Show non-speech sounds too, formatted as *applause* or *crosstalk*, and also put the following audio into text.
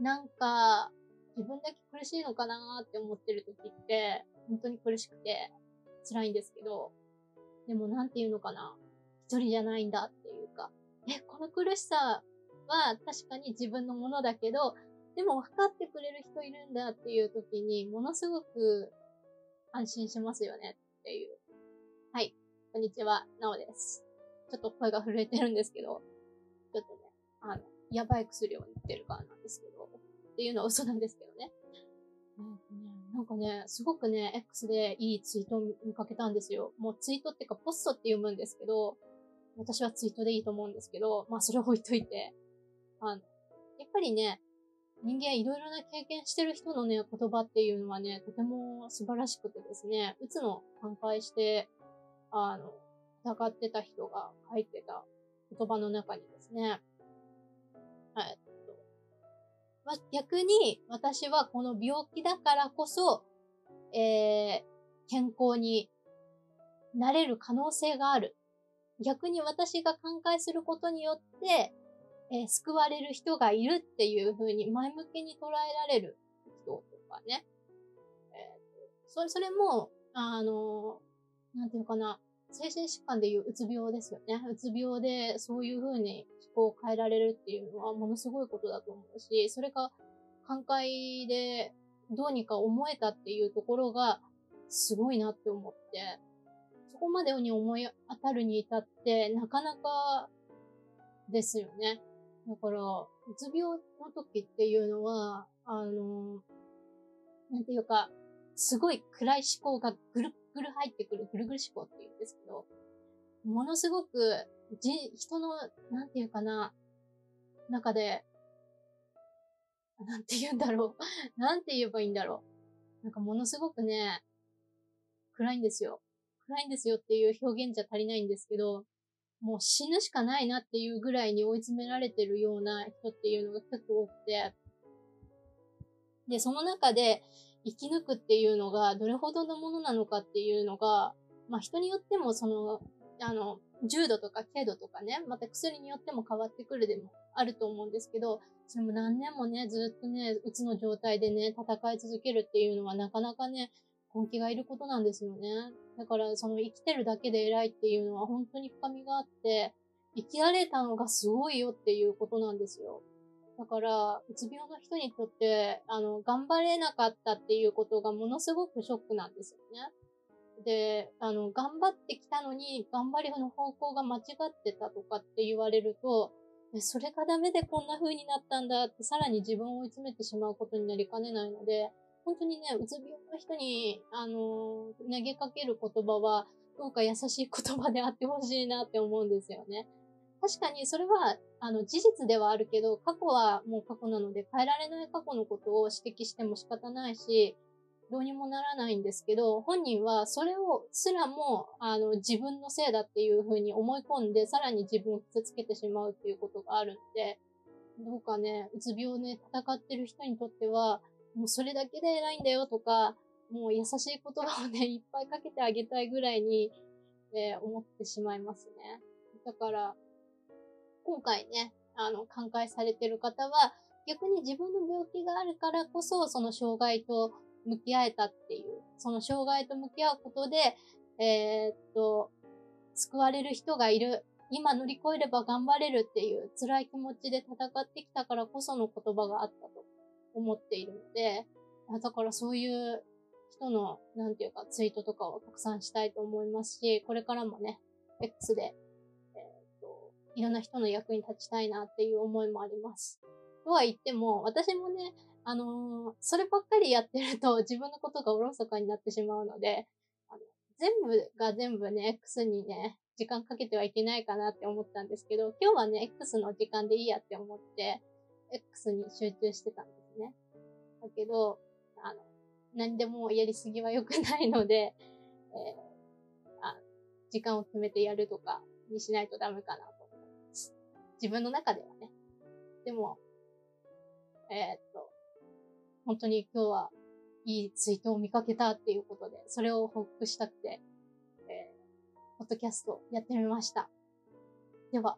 なんか、自分だけ苦しいのかなって思ってる時って、本当に苦しくて辛いんですけど、でもなんていうのかな。一人じゃないんだっていうか、え、この苦しさは確かに自分のものだけど、でも分かってくれる人いるんだっていう時に、ものすごく安心しますよねっていう。はい。こんにちは、なおです。ちょっと声が震えてるんですけど、ちょっとね、あの、やばい薬を塗ってるからなんですけど、っていうのは嘘なんですけどね。*laughs* なんかね、すごくね、X でいいツイートを見かけたんですよ。もうツイートっていうかポストって読むんですけど、私はツイートでいいと思うんですけど、まあそれを置いといて、あの、やっぱりね、人間いろいろな経験してる人のね、言葉っていうのはね、とても素晴らしくてですね、うつの反対して、あの、疑ってた人が書いてた言葉の中にですね、はい、ま、逆に私はこの病気だからこそ、えー、健康になれる可能性がある。逆に私が寛解することによって、えー、救われる人がいるっていう風に前向きに捉えられる人とかね。えー、それ、それも、あの、なんていうかな、精神疾患でいううつ病ですよね。うつ病でそういう風に気候を変えられるっていうのはものすごいことだと思うし、それが寛解でどうにか思えたっていうところがすごいなって思って、そこまでに思い当たるに至ってなかなかですよね。だから、うつ病の時っていうのは、あの、なんていうか、すごい暗い思考がぐるっぐる入ってくる、ぐるぐる思考って言うんですけど、ものすごく、じ、人の、なんていうかな、中で、なんて言うんだろう。*laughs* なんて言えばいいんだろう。なんかものすごくね、暗いんですよ。暗いんですよっていう表現じゃ足りないんですけど、もう死ぬしかないなっていうぐらいに追い詰められてるような人っていうのが結構多くて、で、その中で、生き抜くっていうのがどれほどのものなのかっていうのが、まあ人によってもその、あの、重度とか軽度とかね、また薬によっても変わってくるでもあると思うんですけど、それも何年もね、ずっとね、うつの状態でね、戦い続けるっていうのはなかなかね、根気がいることなんですよね。だからその生きてるだけで偉いっていうのは本当に深みがあって、生きられたのがすごいよっていうことなんですよ。だから、うつ病の人にとって、あの、頑張れなかったっていうことがものすごくショックなんですよね。で、あの、頑張ってきたのに、頑張りの方向が間違ってたとかって言われると、それがダメでこんな風になったんだってさらに自分を追い詰めてしまうことになりかねないので、本当にね、うつ病の人に、あの、投げかける言葉は、どうか優しい言葉であってほしいなって思うんですよね。確かにそれは、あの、事実ではあるけど、過去はもう過去なので変えられない過去のことを指摘しても仕方ないし、どうにもならないんですけど、本人はそれをすらも、あの、自分のせいだっていうふうに思い込んで、さらに自分を傷つけてしまうっていうことがあるんで、どうかね、うつ病で戦ってる人にとっては、もうそれだけで偉いんだよとか、もう優しい言葉をね、いっぱいかけてあげたいぐらいに、えー、思ってしまいますね。だから、今回ね、あの、寛解されてる方は、逆に自分の病気があるからこそ、その障害と向き合えたっていう、その障害と向き合うことで、えー、っと、救われる人がいる。今乗り越えれば頑張れるっていう辛い気持ちで戦ってきたからこその言葉があったと思っているので、だからそういう人の、なんていうか、ツイートとかをたくさんしたいと思いますし、これからもね、X でいろんな人の役に立ちたいなっていう思いもあります。とは言っても、私もね、あのー、そればっかりやってると *laughs* 自分のことがおろそかになってしまうので、あの全部が全部ね、X にね、時間かけてはいけないかなって思ったんですけど、今日はね、X の時間でいいやって思って、X に集中してたんですね。だけど、あの、何でもやりすぎは良くないので、えー、あ時間を決めてやるとかにしないとダメかな自分の中ではね。でも、えー、っと、本当に今日はいいツイートを見かけたっていうことで、それを報告したくて、えー、ポッドキャストやってみました。では、